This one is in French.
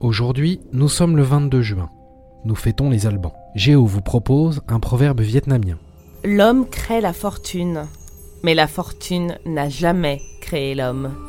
Aujourd'hui, nous sommes le 22 juin. Nous fêtons les Albans. Géo vous propose un proverbe vietnamien. L'homme crée la fortune, mais la fortune n'a jamais créé l'homme.